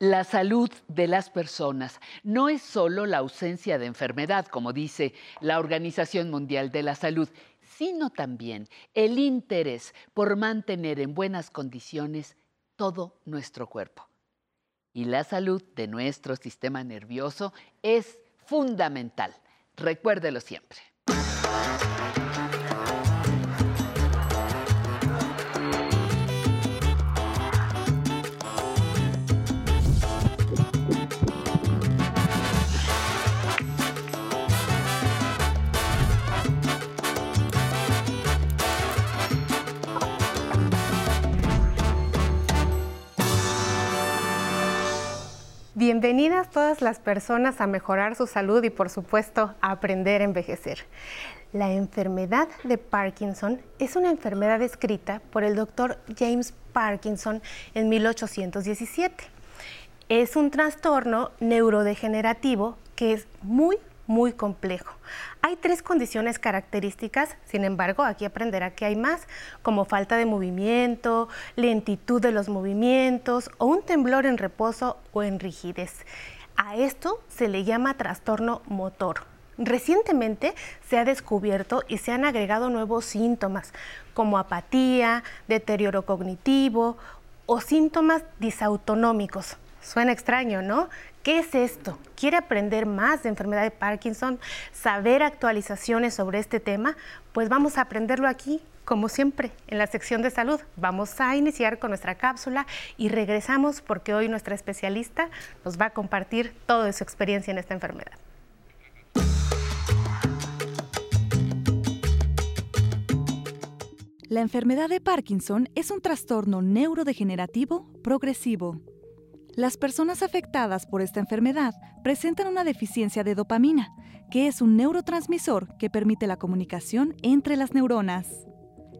La salud de las personas no es solo la ausencia de enfermedad, como dice la Organización Mundial de la Salud, sino también el interés por mantener en buenas condiciones todo nuestro cuerpo. Y la salud de nuestro sistema nervioso es fundamental. Recuérdelo siempre. Bienvenidas todas las personas a mejorar su salud y por supuesto a aprender a envejecer. La enfermedad de Parkinson es una enfermedad descrita por el doctor James Parkinson en 1817. Es un trastorno neurodegenerativo que es muy muy complejo. Hay tres condiciones características, sin embargo, aquí aprenderá que hay más, como falta de movimiento, lentitud de los movimientos o un temblor en reposo o en rigidez. A esto se le llama trastorno motor. Recientemente se ha descubierto y se han agregado nuevos síntomas como apatía, deterioro cognitivo o síntomas disautonómicos. Suena extraño, ¿no? ¿Qué es esto? ¿Quiere aprender más de enfermedad de Parkinson? ¿Saber actualizaciones sobre este tema? Pues vamos a aprenderlo aquí, como siempre, en la sección de salud. Vamos a iniciar con nuestra cápsula y regresamos porque hoy nuestra especialista nos va a compartir toda su experiencia en esta enfermedad. La enfermedad de Parkinson es un trastorno neurodegenerativo progresivo las personas afectadas por esta enfermedad presentan una deficiencia de dopamina, que es un neurotransmisor que permite la comunicación entre las neuronas.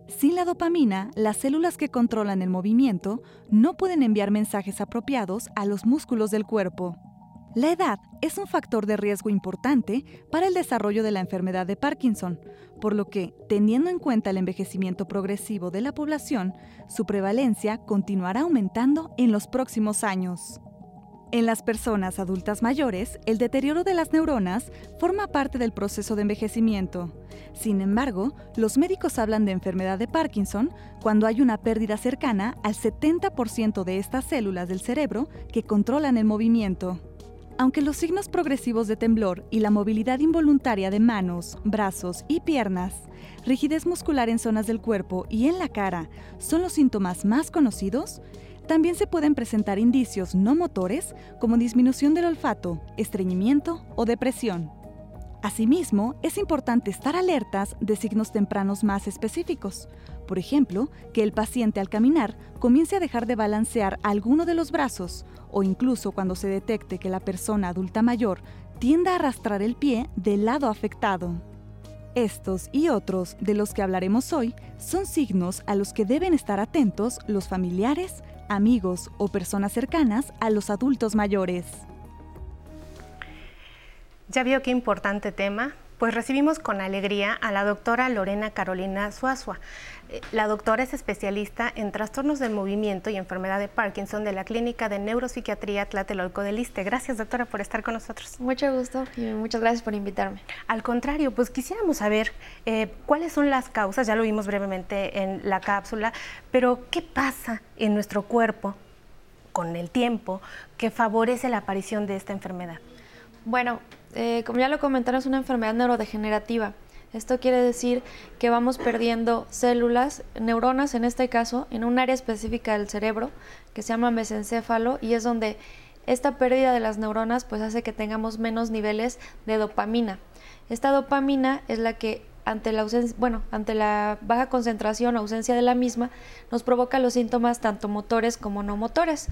Sin la dopamina, las células que controlan el movimiento no pueden enviar mensajes apropiados a los músculos del cuerpo. La edad es un factor de riesgo importante para el desarrollo de la enfermedad de Parkinson, por lo que, teniendo en cuenta el envejecimiento progresivo de la población, su prevalencia continuará aumentando en los próximos años. En las personas adultas mayores, el deterioro de las neuronas forma parte del proceso de envejecimiento. Sin embargo, los médicos hablan de enfermedad de Parkinson cuando hay una pérdida cercana al 70% de estas células del cerebro que controlan el movimiento. Aunque los signos progresivos de temblor y la movilidad involuntaria de manos, brazos y piernas, rigidez muscular en zonas del cuerpo y en la cara son los síntomas más conocidos, también se pueden presentar indicios no motores como disminución del olfato, estreñimiento o depresión. Asimismo, es importante estar alertas de signos tempranos más específicos. Por ejemplo, que el paciente al caminar comience a dejar de balancear alguno de los brazos o incluso cuando se detecte que la persona adulta mayor tienda a arrastrar el pie del lado afectado. Estos y otros de los que hablaremos hoy son signos a los que deben estar atentos los familiares, amigos o personas cercanas a los adultos mayores. Ya vio qué importante tema. Pues recibimos con alegría a la doctora Lorena Carolina Suazua. Eh, la doctora es especialista en trastornos del movimiento y enfermedad de Parkinson de la Clínica de Neuropsiquiatría Tlatelolco del Liste. Gracias, doctora, por estar con nosotros. Mucho gusto y muchas gracias por invitarme. Al contrario, pues quisiéramos saber eh, cuáles son las causas, ya lo vimos brevemente en la cápsula, pero ¿qué pasa en nuestro cuerpo con el tiempo que favorece la aparición de esta enfermedad? Bueno, eh, como ya lo comentaron, es una enfermedad neurodegenerativa. Esto quiere decir que vamos perdiendo células, neuronas en este caso, en un área específica del cerebro que se llama mesencéfalo y es donde esta pérdida de las neuronas pues hace que tengamos menos niveles de dopamina. Esta dopamina es la que ante la ausencia, bueno, ante la baja concentración o ausencia de la misma, nos provoca los síntomas tanto motores como no motores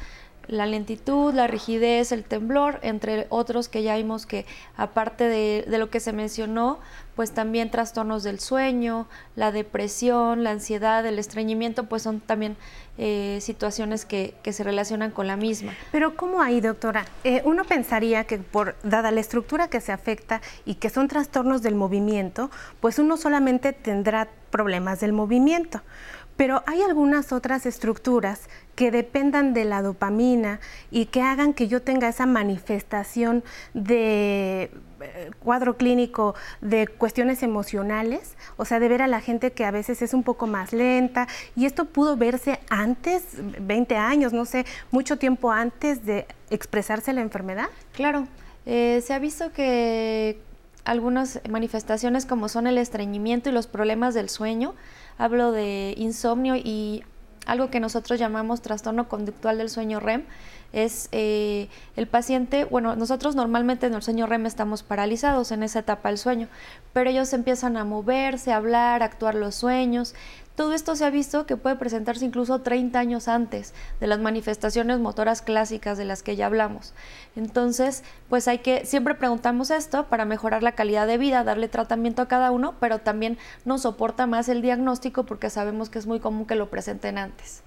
la lentitud, la rigidez, el temblor, entre otros que ya vimos que aparte de, lo que se mencionó, pues también trastornos del sueño, la depresión, la ansiedad, el estreñimiento, pues son también eh, situaciones que, se relacionan con la misma. Pero ¿cómo ahí, doctora? Eh, uno pensaría que por dada la estructura que se afecta y que son trastornos del movimiento, pues uno solamente tendrá problemas del movimiento Pero hay algunas otras estructuras que dependan de la dopamina y que hagan que yo tenga esa manifestación de eh, cuadro clínico de cuestiones emocionales, o sea, de ver a la gente que a veces es un poco más lenta, y esto pudo verse antes, 20 años, no sé, mucho tiempo antes de expresarse la enfermedad. Claro, eh, se ha visto que algunas manifestaciones como son el estreñimiento y los problemas del sueño, hablo de insomnio y algo que nosotros llamamos trastorno conductual del sueño REM, es eh, el paciente, bueno, nosotros normalmente en el sueño REM estamos paralizados en esa etapa del sueño, pero ellos empiezan a moverse, a hablar, a actuar los sueños. Todo esto se ha visto que puede presentarse incluso 30 años antes de las manifestaciones motoras clásicas de las que ya hablamos. Entonces, pues hay que, siempre preguntamos esto para mejorar la calidad de vida, darle tratamiento a cada uno, pero también nos soporta más el diagnóstico porque sabemos que es muy común que lo presenten antes.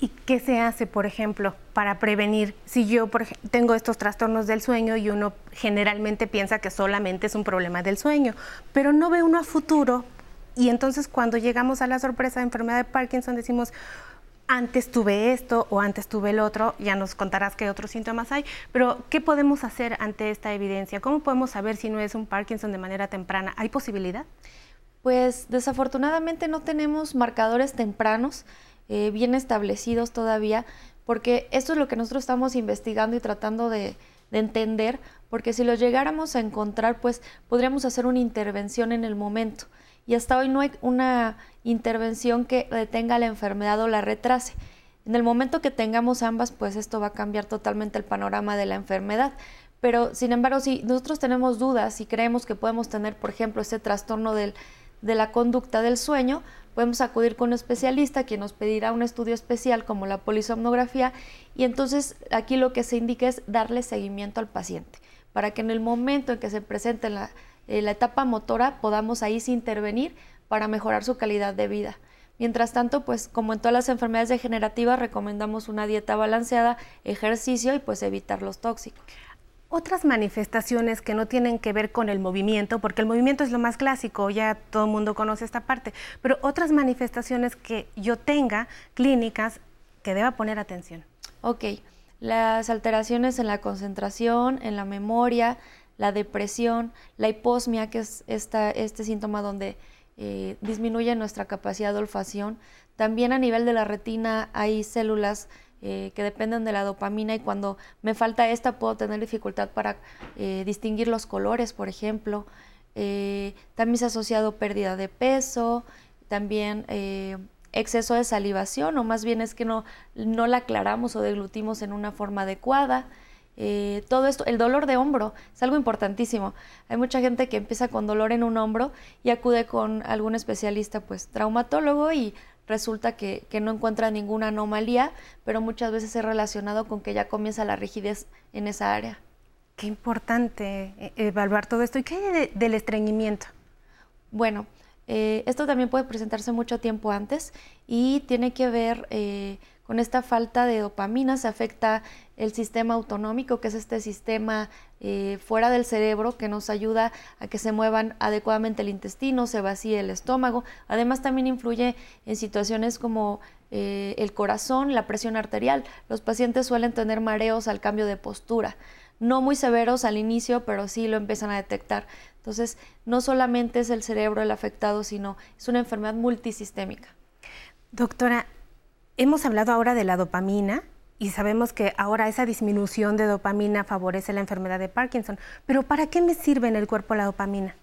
¿Y qué se hace, por ejemplo, para prevenir? Si yo tengo estos trastornos del sueño y uno generalmente piensa que solamente es un problema del sueño, pero no ve uno a futuro y entonces cuando llegamos a la sorpresa de enfermedad de Parkinson decimos, antes tuve esto o antes tuve el otro, ya nos contarás qué otros síntomas hay, pero ¿qué podemos hacer ante esta evidencia? ¿Cómo podemos saber si no es un Parkinson de manera temprana? ¿Hay posibilidad? Pues desafortunadamente no tenemos marcadores tempranos eh, bien establecidos todavía, porque esto es lo que nosotros estamos investigando y tratando de, de entender, porque si los llegáramos a encontrar, pues podríamos hacer una intervención en el momento y hasta hoy no hay una intervención que detenga la enfermedad o la retrase. En el momento que tengamos ambas, pues esto va a cambiar totalmente el panorama de la enfermedad. Pero, sin embargo, si nosotros tenemos dudas y creemos que podemos tener, por ejemplo, este trastorno de la conducta del sueño, podemos acudir con un especialista quien nos pedirá un estudio especial como la polisomnografía y entonces aquí lo que se indica es darle seguimiento al paciente para que en el momento en que se presente la, eh, la etapa motora podamos ahí sí intervenir para mejorar su calidad de vida. Mientras tanto, pues como en todas las enfermedades degenerativas, recomendamos una dieta balanceada, ejercicio y pues evitar los tóxicos. Otras manifestaciones que no tienen que ver con el movimiento, porque el movimiento es lo más clásico, ya todo el mundo conoce esta parte, pero otras manifestaciones que yo tenga clínicas que deba poner atención. Ok, las alteraciones en la concentración, en la memoria, la depresión, la hiposmia, que es este síntoma donde eh, disminuye nuestra capacidad de olfacción. También a nivel de la retina hay células eh, que dependen de la dopamina y cuando me falta esta puedo tener dificultad para eh, distinguir los colores, por ejemplo. también se ha asociado pérdida de peso, también exceso de salivación, o más bien es que no, no la aclaramos o deglutimos en una forma adecuada. Eh, todo esto, el dolor de hombro es algo importantísimo. Hay mucha gente que empieza con dolor en un hombro y acude con algún especialista, pues traumatólogo y resulta que, no encuentra ninguna anomalía, pero muchas veces es relacionado con que ya comienza la rigidez en esa área. Qué importante eh, evaluar todo esto. ¿Y qué hay del estreñimiento? Bueno, eh, esto también puede presentarse mucho tiempo antes y tiene que ver con esta falta de dopamina se afecta el sistema autonómico, que es este sistema eh, fuera del cerebro que nos ayuda a que se muevan adecuadamente el intestino, se vacíe el estómago. Además también influye en situaciones como eh, el corazón, la presión arterial. Los pacientes suelen tener mareos al cambio de postura. No muy severos al inicio, pero sí lo empiezan a detectar. Entonces, no solamente es el cerebro el afectado, sino es una enfermedad multisistémica. Doctora, Hemos hablado ahora de la dopamina y sabemos que ahora esa disminución de dopamina favorece la enfermedad de Parkinson, pero ¿para qué me sirve en el cuerpo la dopamina?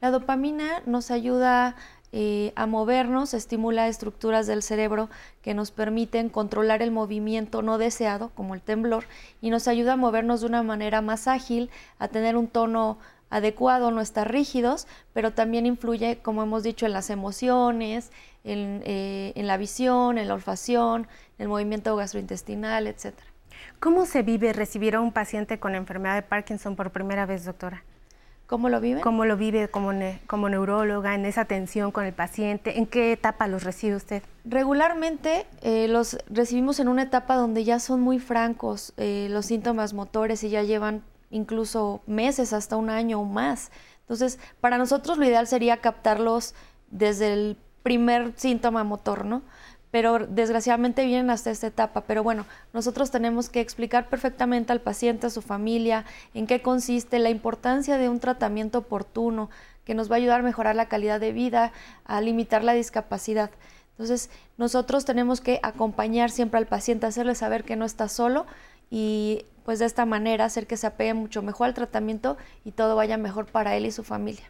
La dopamina nos ayuda eh, a movernos, estimula estructuras del cerebro que nos permiten controlar el movimiento no deseado, como el temblor, y nos ayuda a movernos de una manera más ágil, a tener un tono adecuado, no estar rígidos, pero también influye, como hemos dicho, en las emociones, eh, en, la visión, en la olfacción, en el movimiento gastrointestinal, etc. ¿Cómo se vive recibir a un paciente con enfermedad de Parkinson por primera vez, doctora? ¿Cómo lo vive? ¿Cómo lo vive como, como neuróloga en esa atención con el paciente? ¿En qué etapa los recibe usted? Regularmente eh, los recibimos en una etapa donde ya son muy francos eh, los síntomas motores y ya llevan incluso meses, hasta un año o más. Entonces, para nosotros lo ideal sería captarlos desde el primer síntoma motor, ¿no? pero desgraciadamente vienen hasta esta etapa. Pero bueno, nosotros tenemos que explicar perfectamente al paciente, a su familia, en qué consiste, la importancia de un tratamiento oportuno que nos va a ayudar a mejorar la calidad de vida, a limitar la discapacidad. Entonces, nosotros tenemos que acompañar siempre al paciente, hacerle saber que no está solo y pues de esta manera hacer que se apegue mucho mejor al tratamiento y todo vaya mejor para él y su familia.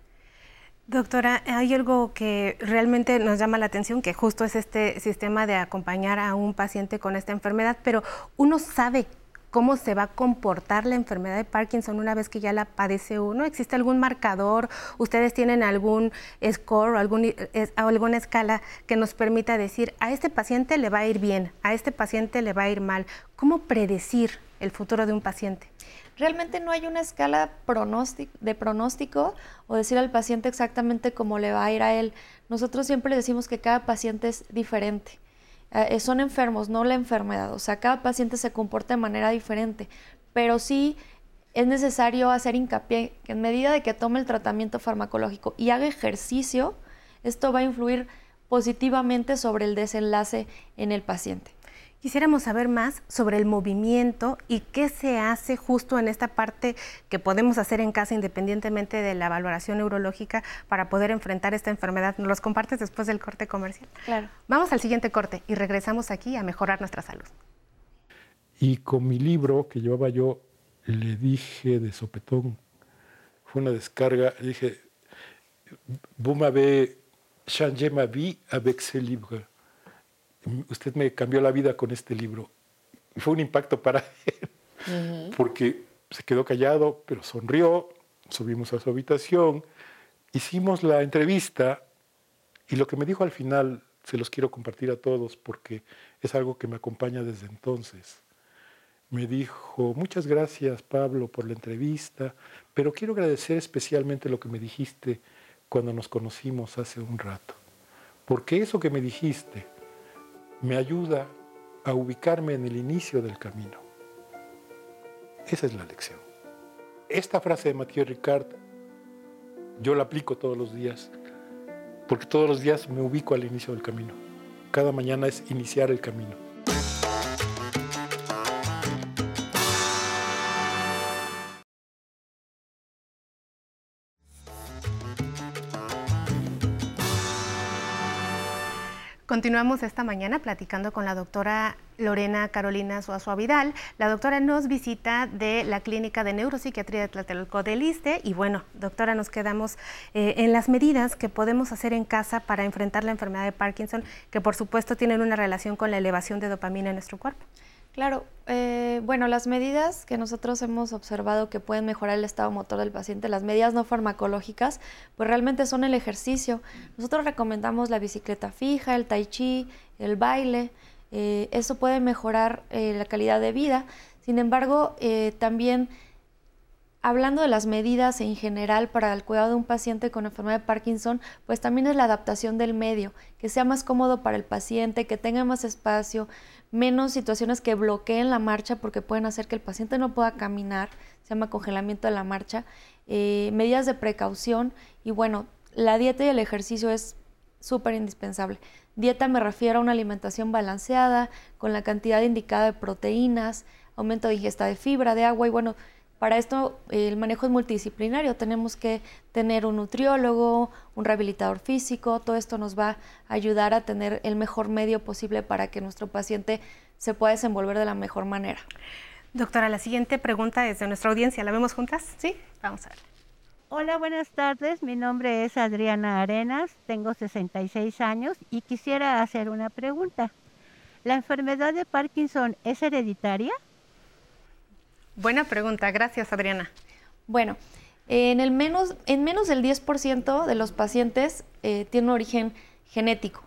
Doctora, hay algo que realmente nos llama la atención, que justo es este sistema de acompañar a un paciente con esta enfermedad, pero uno sabe cómo se va a comportar la enfermedad de Parkinson una vez que ya la padece uno. ¿Existe algún marcador? ¿Ustedes tienen algún score o algún, alguna escala que nos permita decir, a este paciente le va a ir bien, a este paciente le va a ir mal? ¿Cómo predecir el futuro de un paciente? Realmente no hay una escala de pronóstico o decir al paciente exactamente cómo le va a ir a él. Nosotros siempre decimos que cada paciente es diferente. Eh, son enfermos, no la enfermedad. O sea, cada paciente se comporta de manera diferente. Pero sí es necesario hacer hincapié que en medida de que tome el tratamiento farmacológico y haga ejercicio, esto va a influir positivamente sobre el desenlace en el paciente. Quisiéramos saber más sobre el movimiento y qué se hace justo en esta parte que podemos hacer en casa independientemente de la valoración neurológica para poder enfrentar esta enfermedad. ¿Nos los compartes después del corte comercial? Claro. Vamos al siguiente corte y regresamos aquí a mejorar nuestra salud. Y con mi libro que llevaba yo, le dije de sopetón, fue una descarga, le dije, vous m'avez changé ma vie avec ce livre usted me cambió la vida con este libro. Fue un impacto para él, porque se quedó callado, pero sonrió, subimos a su habitación, hicimos la entrevista y lo que me dijo al final se los quiero compartir a todos porque es algo que me acompaña desde entonces. Me dijo, muchas gracias Pablo por la entrevista, pero quiero agradecer especialmente lo que me dijiste cuando nos conocimos hace un rato. Porque eso que me dijiste, me ayuda a ubicarme en el inicio del camino. Esa es la lección. Esta frase de Mathieu Ricard yo la aplico todos los días, porque todos los días me ubico al inicio del camino. Cada mañana es iniciar el camino. Continuamos esta mañana platicando con la doctora Lorena Carolina Suazo Vidal. La doctora nos visita de la Clínica de Neuropsiquiatría de Tlatelolco del ISTE y bueno, doctora, nos quedamos eh, en las medidas que podemos hacer en casa para enfrentar la enfermedad de Parkinson, que por supuesto tienen una relación con la elevación de dopamina en nuestro cuerpo. Claro, eh, bueno, las medidas que nosotros hemos observado que pueden mejorar el estado motor del paciente, las medidas no farmacológicas, pues realmente son el ejercicio. Nosotros recomendamos la bicicleta fija, el tai chi, el baile, eh, eso puede mejorar eh, la calidad de vida. Sin embargo, también hablando de las medidas en general para el cuidado de un paciente con enfermedad de Parkinson, pues también es la adaptación del medio, que sea más cómodo para el paciente, que tenga más espacio, menos situaciones que bloqueen la marcha porque pueden hacer que el paciente no pueda caminar, se llama congelamiento de la marcha, eh, medidas de precaución y bueno, la dieta y el ejercicio es súper indispensable. Dieta me refiero a una alimentación balanceada, con la cantidad indicada de proteínas, aumento de ingesta de fibra, de agua y bueno, para esto el manejo es multidisciplinario, tenemos que tener un nutriólogo, un rehabilitador físico, todo esto nos va a ayudar a tener el mejor medio posible para que nuestro paciente se pueda desenvolver de la mejor manera. Doctora, la siguiente pregunta es de nuestra audiencia, ¿la vemos juntas? Sí. Vamos a ver. Hola, buenas tardes. Mi nombre es Adriana Arenas, tengo 66 años y quisiera hacer una pregunta. ¿La enfermedad de Parkinson es hereditaria? Buena pregunta, gracias Adriana. Bueno, en, el menos, en menos del 10% de los pacientes eh, tiene un origen genético.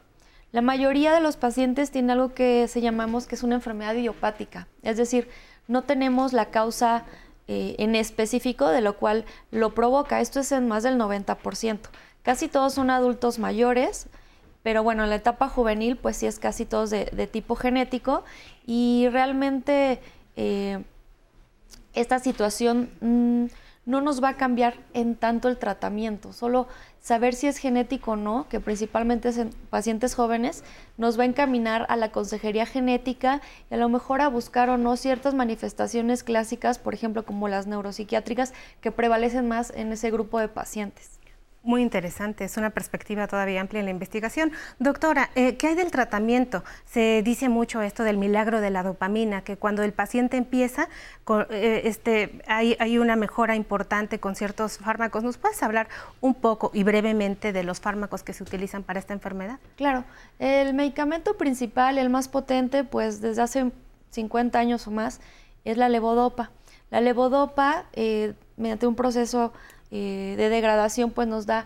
La mayoría de los pacientes tienen algo que se llamamos que es una enfermedad idiopática, es decir, no tenemos la causa eh, en específico de lo cual lo provoca. Esto es en más del 90%. Casi todos son adultos mayores, pero bueno, en la etapa juvenil pues sí es casi todos de, tipo genético y realmente eh, esta situación mm, no nos va a cambiar en tanto el tratamiento, solo saber si es genético o no, que principalmente es en pacientes jóvenes, nos va a encaminar a la consejería genética y a lo mejor a buscar o no ciertas manifestaciones clásicas, por ejemplo, como las neuropsiquiátricas, que prevalecen más en ese grupo de pacientes. Muy interesante, es una perspectiva todavía amplia en la investigación. Doctora, eh, ¿qué hay del tratamiento? Se dice mucho esto del milagro de la dopamina, que cuando el paciente empieza, eh, este, hay, hay, una mejora importante con ciertos fármacos. ¿Nos puedes hablar un poco y brevemente de los fármacos que se utilizan para esta enfermedad? Claro, el medicamento principal, el más potente, pues desde hace 50 años o más, es la levodopa. La levodopa, eh, mediante un proceso eh, de degradación, pues nos da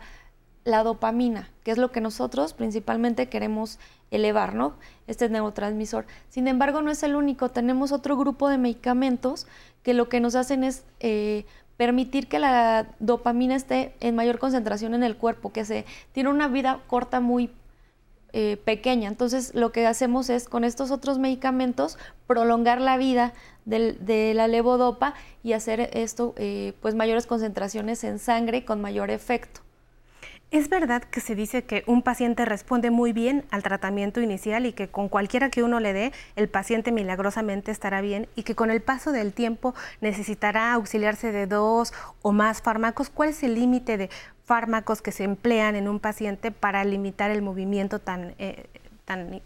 la dopamina, que es lo que nosotros principalmente queremos elevar, ¿no? Este neurotransmisor. Sin embargo, no es el único. Tenemos otro grupo de medicamentos que lo que nos hacen es eh, permitir que la dopamina esté en mayor concentración en el cuerpo, que se tiene una vida corta muy eh, pequeña. Entonces, lo que hacemos es con estos otros medicamentos prolongar la vida de la levodopa y hacer esto, eh, pues mayores concentraciones en sangre con mayor efecto. ¿Es verdad que se dice que un paciente responde muy bien al tratamiento inicial y que con cualquiera que uno le dé, el paciente milagrosamente estará bien y que con el paso del tiempo necesitará auxiliarse de dos o más fármacos? ¿Cuál es el límite de fármacos que se emplean en un paciente para limitar el movimiento tan, eh, tan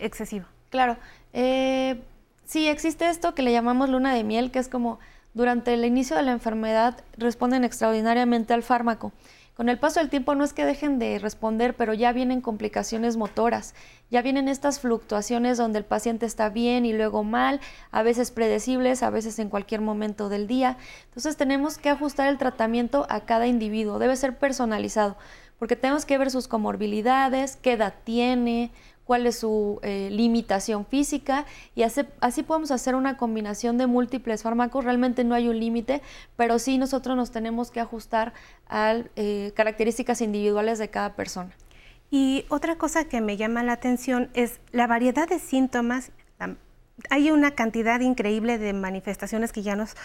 excesivo? Claro. Eh, Sí, existe esto que le llamamos luna de miel, que es como durante el inicio de la enfermedad responden extraordinariamente al fármaco. Con el paso del tiempo no es que dejen de responder, pero ya vienen complicaciones motoras, ya vienen estas fluctuaciones donde el paciente está bien y luego mal, a veces predecibles, a veces en cualquier momento del día. Entonces tenemos que ajustar el tratamiento a cada individuo, debe ser personalizado, porque tenemos que ver sus comorbilidades, qué edad tiene, cuál es su eh, limitación física y así, podemos hacer una combinación de múltiples fármacos. Realmente no hay un límite, pero sí nosotros nos tenemos que ajustar a eh, características individuales de cada persona. Y otra cosa que me llama la atención es la variedad de síntomas. Hay una cantidad increíble de manifestaciones que ya nos,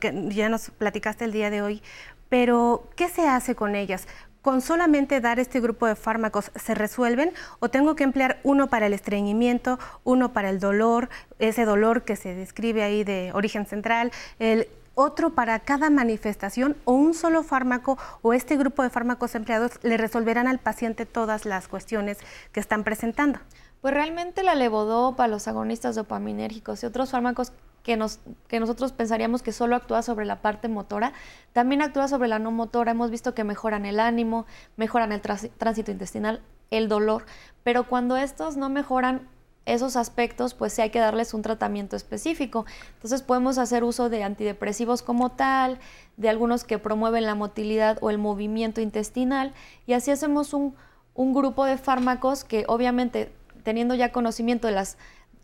que ya nos platicaste el día de hoy, pero ¿qué se hace con ellas? ¿Con solamente dar este grupo de fármacos se resuelven o tengo que emplear uno para el estreñimiento, uno para el dolor, ese dolor que se describe ahí de origen central, el otro para cada manifestación o un solo fármaco o este grupo de fármacos empleados le resolverán al paciente todas las cuestiones que están presentando? Pues realmente la levodopa, los agonistas dopaminérgicos y otros fármacos que, nos, que nosotros pensaríamos que solo actúa sobre la parte motora, también actúa sobre la no motora. Hemos visto que mejoran el ánimo, mejoran el tránsito intestinal, el dolor, pero cuando estos no mejoran esos aspectos, pues sí hay que darles un tratamiento específico. Entonces podemos hacer uso de antidepresivos como tal, de algunos que promueven la motilidad o el movimiento intestinal, y así hacemos un, un grupo de fármacos que obviamente teniendo ya conocimiento de las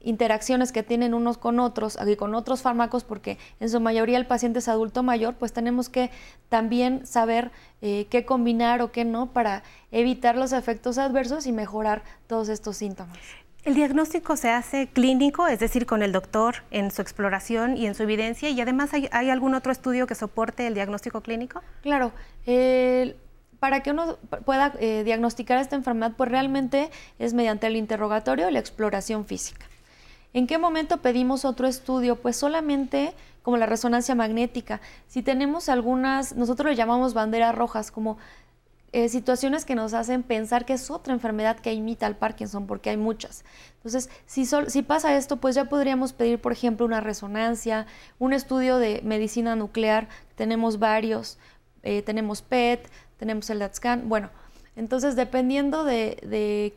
interacciones que tienen unos con otros y con otros fármacos, porque en su mayoría el paciente es adulto mayor, pues tenemos que también saber eh, qué combinar o qué no para evitar los efectos adversos y mejorar todos estos síntomas. El diagnóstico se hace clínico, es decir, con el doctor en su exploración y en su evidencia, y además hay, algún otro estudio que soporte el diagnóstico clínico? Claro, para que uno pueda eh, diagnosticar esta enfermedad, pues realmente es mediante el interrogatorio y la exploración física. ¿En qué momento pedimos otro estudio? Pues solamente como la resonancia magnética. Si tenemos algunas, nosotros le llamamos banderas rojas, como eh, situaciones que nos hacen pensar que es otra enfermedad que imita al Parkinson, porque hay muchas. Entonces, si, pasa esto, pues ya podríamos pedir, por ejemplo, una resonancia, un estudio de medicina nuclear, tenemos varios, eh, tenemos PET, tenemos el DAT scan, bueno, entonces dependiendo de, de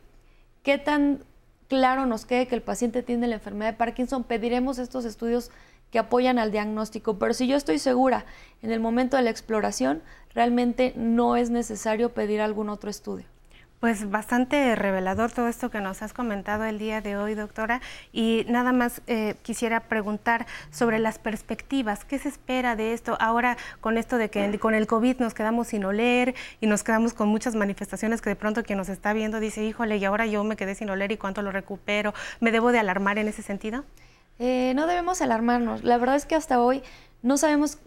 qué tan claro nos quede que el paciente tiene la enfermedad de Parkinson, pediremos estos estudios que apoyan al diagnóstico. Pero si yo estoy segura en el momento de la exploración, realmente no es necesario pedir algún otro estudio. Pues bastante revelador todo esto que nos has comentado el día de hoy, doctora. Y nada más eh, quisiera preguntar sobre las perspectivas. ¿Qué se espera de esto ahora con esto de que con el COVID nos quedamos sin oler y nos quedamos con muchas manifestaciones que de pronto quien nos está viendo dice, híjole, y ahora yo me quedé sin oler y cuánto lo recupero? ¿Me debo de alarmar en ese sentido? Eh, no debemos alarmarnos. La verdad es que hasta hoy no sabemos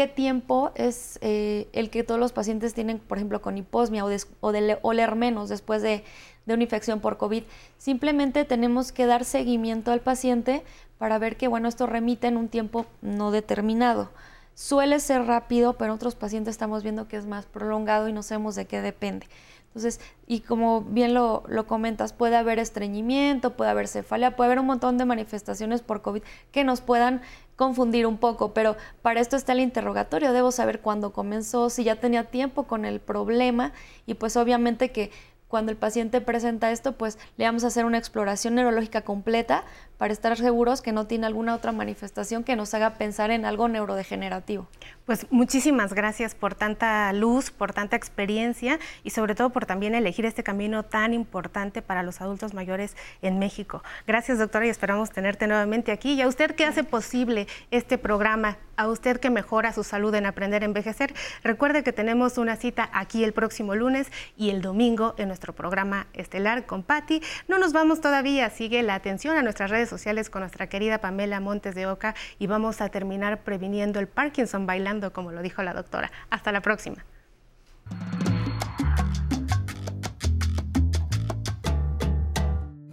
qué tiempo es eh, el que todos los pacientes tienen, por ejemplo, con hiposmia o, de oler menos después de, de una infección por COVID. Simplemente tenemos que dar seguimiento al paciente para ver que, bueno, esto remite en un tiempo no determinado. Suele ser rápido, pero en otros pacientes estamos viendo que es más prolongado y no sabemos de qué depende. Entonces, y como bien lo, lo, comentas, puede haber estreñimiento, puede haber cefalia, puede haber un montón de manifestaciones por COVID que nos puedan confundir un poco, pero para esto está el interrogatorio, debo saber cuándo comenzó, si ya tenía tiempo con el problema y pues obviamente que cuando el paciente presenta esto, pues le vamos a hacer una exploración neurológica completa para estar seguros que no tiene alguna otra manifestación que nos haga pensar en algo neurodegenerativo. Pues muchísimas gracias por tanta luz, por tanta experiencia y sobre todo por también elegir este camino tan importante para los adultos mayores en México. Gracias doctora y esperamos tenerte nuevamente aquí. Y a usted que hace posible este programa, a usted que mejora su salud en aprender a envejecer, recuerde que tenemos una cita aquí el próximo lunes y el domingo en nuestro programa estelar con Patti. No nos vamos todavía, sigue la atención a nuestras redes sociales con nuestra querida Pamela Montes de Oca y vamos a terminar previniendo el Parkinson bailando, como lo dijo la doctora. Hasta la próxima.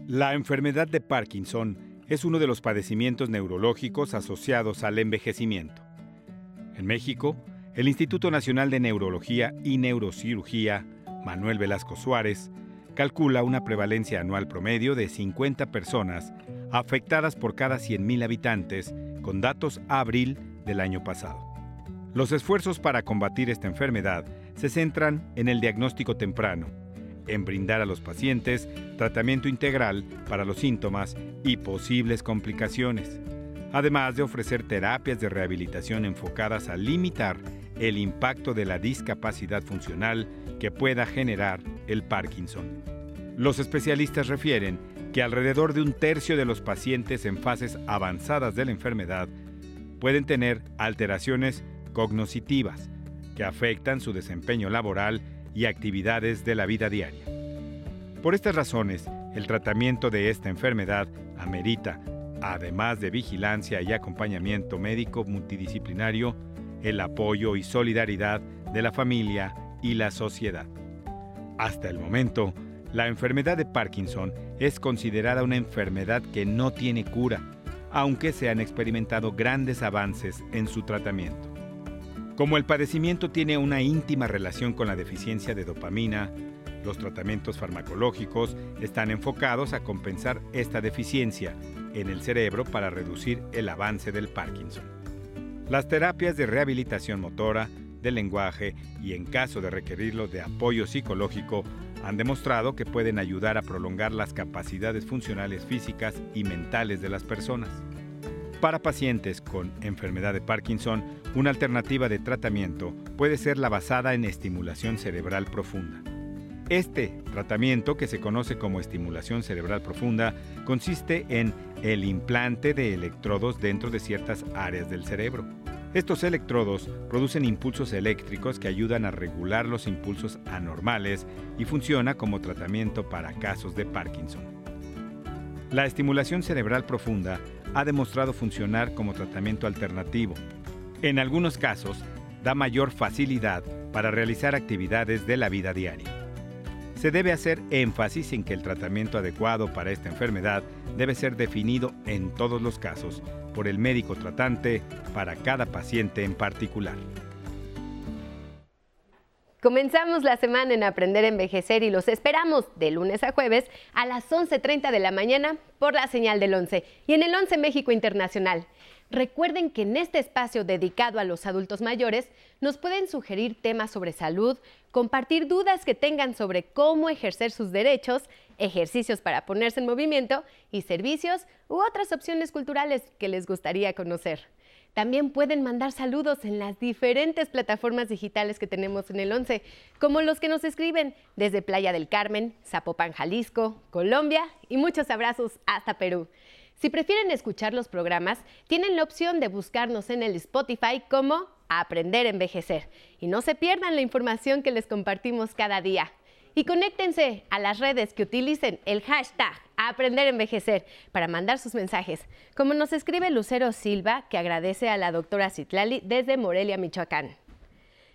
La enfermedad de Parkinson es uno de los padecimientos neurológicos asociados al envejecimiento. En México, el Instituto Nacional de Neurología y Neurocirugía, Manuel Velasco Suárez, calcula una prevalencia anual promedio de 50 personas afectadas por cada 100.000 habitantes, con datos abril del año pasado. Los esfuerzos para combatir esta enfermedad se centran en el diagnóstico temprano, en brindar a los pacientes tratamiento integral para los síntomas y posibles complicaciones, además de ofrecer terapias de rehabilitación enfocadas a limitar el impacto de la discapacidad funcional que pueda generar el Parkinson. Los especialistas refieren que alrededor de un tercio de los pacientes en fases avanzadas de la enfermedad pueden tener alteraciones cognoscitivas que afectan su desempeño laboral y actividades de la vida diaria. Por estas razones, el tratamiento de esta enfermedad amerita, además de vigilancia y acompañamiento médico multidisciplinario, el apoyo y solidaridad de la familia y la sociedad. Hasta el momento, la enfermedad de Parkinson es considerada una enfermedad que no tiene cura, aunque se han experimentado grandes avances en su tratamiento. Como el padecimiento tiene una íntima relación con la deficiencia de dopamina, los tratamientos farmacológicos están enfocados a compensar esta deficiencia en el cerebro para reducir el avance del Parkinson. Las terapias de rehabilitación motora, del lenguaje y en caso de requerirlo de apoyo psicológico han demostrado que pueden ayudar a prolongar las capacidades funcionales físicas y mentales de las personas. Para pacientes con enfermedad de Parkinson, una alternativa de tratamiento puede ser la basada en estimulación cerebral profunda. Este tratamiento, que se conoce como estimulación cerebral profunda, consiste en el implante de electrodos dentro de ciertas áreas del cerebro. Estos electrodos producen impulsos eléctricos que ayudan a regular los impulsos anormales y funciona como tratamiento para casos de Parkinson. La estimulación cerebral profunda ha demostrado funcionar como tratamiento alternativo. En algunos casos, da mayor facilidad para realizar actividades de la vida diaria. Se debe hacer énfasis en que el tratamiento adecuado para esta enfermedad debe ser definido en todos los casos por el médico tratante para cada paciente en particular. Comenzamos la semana en Aprender a Envejecer y los esperamos de lunes a jueves a las 11.30 de la mañana por la señal del 11 y en el 11 México Internacional. Recuerden que en este espacio dedicado a los adultos mayores nos pueden sugerir temas sobre salud, compartir dudas que tengan sobre cómo ejercer sus derechos, ejercicios para ponerse en movimiento y servicios u otras opciones culturales que les gustaría conocer. También pueden mandar saludos en las diferentes plataformas digitales que tenemos en el 11, como los que nos escriben desde Playa del Carmen, Zapopan, Jalisco, Colombia y muchos abrazos hasta Perú. Si prefieren escuchar los programas, tienen la opción de buscarnos en el Spotify como Aprender a Envejecer y no se pierdan la información que les compartimos cada día. y conéctense a las redes que utilicen el hashtag Aprender a Envejecer para mandar sus mensajes. Como nos escribe Lucero Silva, que agradece a la doctora Citlali desde Morelia, Michoacán.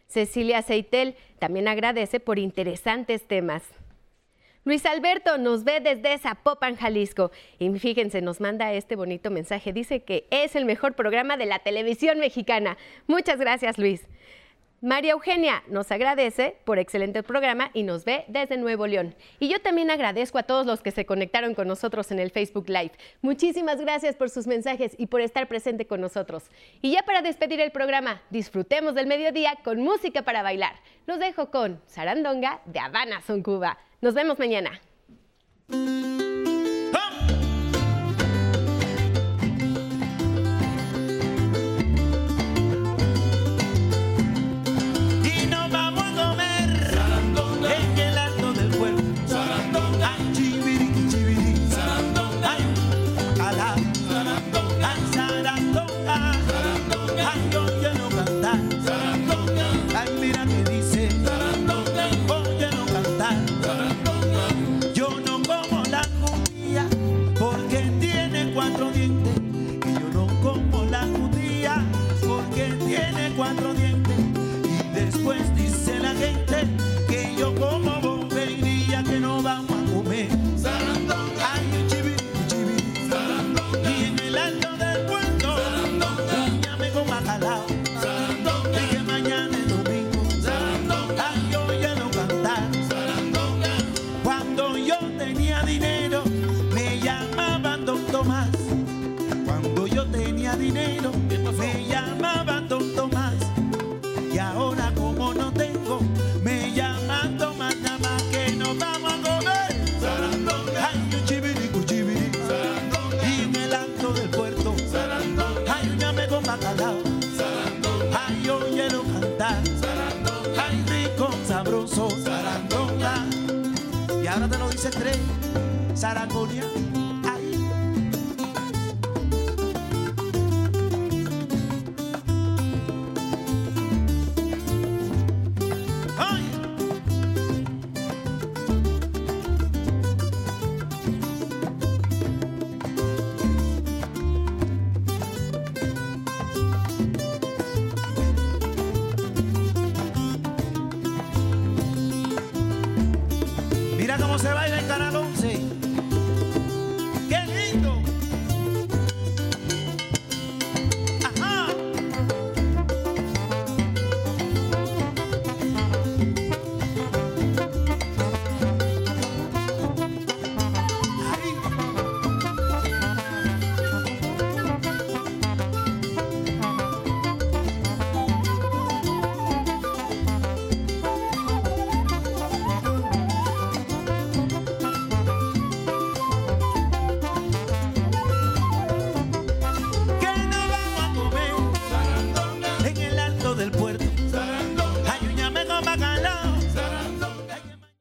Cecilia Seitel también agradece por interesantes temas. Luis Alberto nos ve desde Zapopan, Jalisco. Y fíjense, nos manda este bonito mensaje. Dice que es el mejor programa de la televisión mexicana. Muchas gracias, Luis. María Eugenia nos agradece por excelente programa y nos ve desde Nuevo León. Y yo también agradezco a todos los que se conectaron con nosotros en el Facebook Live. Muchísimas gracias por sus mensajes y por estar presente con nosotros. Y ya para despedir el programa, disfrutemos del mediodía con música para bailar. Los dejo con Sarandonga de Habana, Son Cuba. Nos vemos mañana. Ahora te cómo se baila en